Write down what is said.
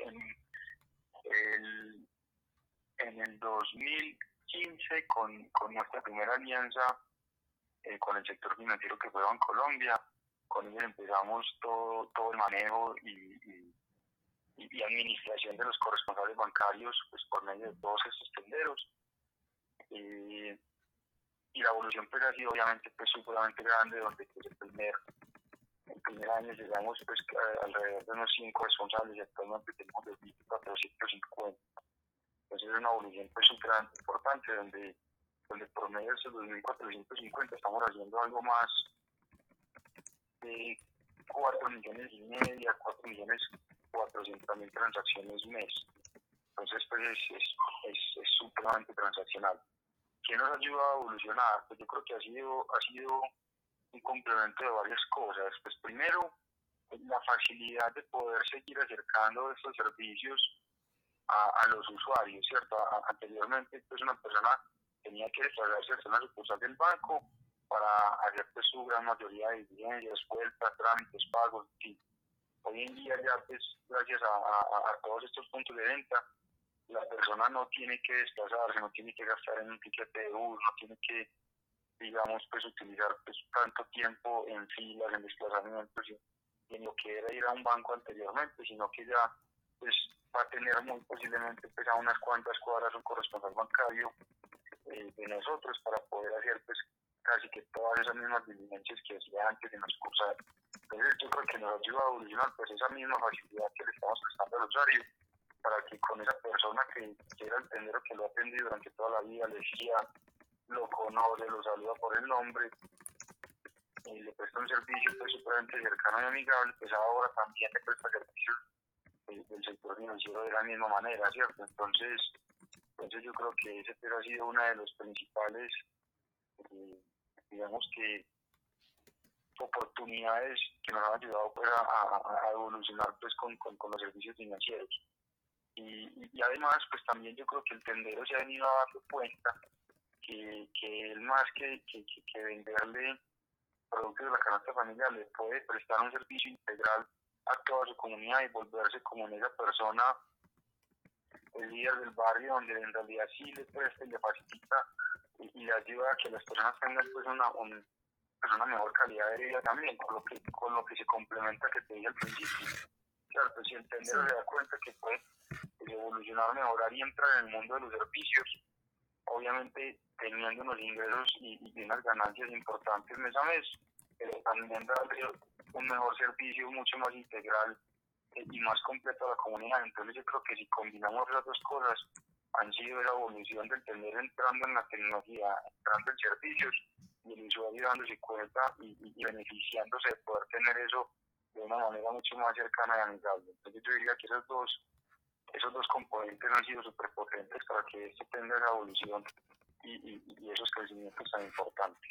en el, en el 2015 con, con nuestra primera alianza eh, con el sector financiero que fue Colombia. Con ellos empezamos todo, todo el manejo y, y, administración de los corresponsables bancarios pues, por medio de todos estos tenderos. Eh, y la evolución pues ha sido obviamente pues grande, donde pues, el primer, el primer año llegamos pues alrededor de unos 5 responsables y actualmente tenemos 2.450. Entonces es una evolución pues importante donde, donde por medio de esos 2.450 estamos haciendo algo más de 4 millones y media, 4 millones 400 mil transacciones mes. Entonces pues es, es, es, es supremamente transaccional. ¿Qué nos ayuda a evolucionar? Pues yo creo que ha sido, ha sido un complemento de varias cosas. Pues primero, la facilidad de poder seguir acercando estos servicios a, a los usuarios, ¿cierto? anteriormente, pues una persona tenía que desplazarse a una sucursal del banco para hacer pues, su gran mayoría de diligencias, vueltas, trámites, pagos, y Hoy en día ya, pues, gracias a, a, a todos estos puntos de venta, la persona no tiene que desplazarse, no tiene que gastar en un ticket de bus, no tiene que, digamos, pues utilizar pues, tanto tiempo en filas, en desplazamientos y, en lo que era ir a un banco anteriormente, sino que ya pues va a tener muy posiblemente pues a unas cuantas cuadras un corresponsal bancario eh, de nosotros para poder hacer pues casi que todas esas mismas diligencias que hacía antes de nos cursar. Entonces yo creo que nos ayuda a evolucionar pues esa misma facilidad que le estamos prestando al usuario para que con esa persona que quiera entender que lo ha atendido durante toda la vida, le decía, lo conoce, lo saluda por el nombre, y le presta un servicio pues, cercano y amigable, pues ahora también le presta servicios del, sector financiero de la misma manera, ¿cierto? Entonces, entonces yo creo que ese ha sido una de los principales, eh, digamos que oportunidades que nos han ayudado pues, a, evolucionar pues, con, con, los servicios financieros. Y, además, pues también yo creo que el tendero se ha venido a dar cuenta que, que él más que, que, que, venderle productos de la canasta familiar le puede prestar un servicio integral a toda su comunidad y volverse como en esa persona, el líder del barrio, donde en realidad sí le presta y le facilita y, le ayuda a que las personas tengan pues una, pues, una mejor calidad de vida también, con lo que, con lo que se complementa que te dije al principio. Cierto, si el tendero se da cuenta que puede evolucionar, mejorar y entrar en el mundo de los servicios, obviamente teniendo unos ingresos y, unas ganancias importantes mes a mes, pero también darle un mejor servicio mucho más integral eh, y más completo a la comunidad. Entonces yo creo que si combinamos las dos cosas, han sido la evolución del tener entrando en la tecnología, entrando en servicios y el usuario dándose cuenta y, y beneficiándose de poder tener eso de una manera mucho más cercana y amigable. Entonces yo diría que esos dos esos dos componentes han sido súper potentes para que esto tenga esa evolución y, y esos crecimientos tan importantes.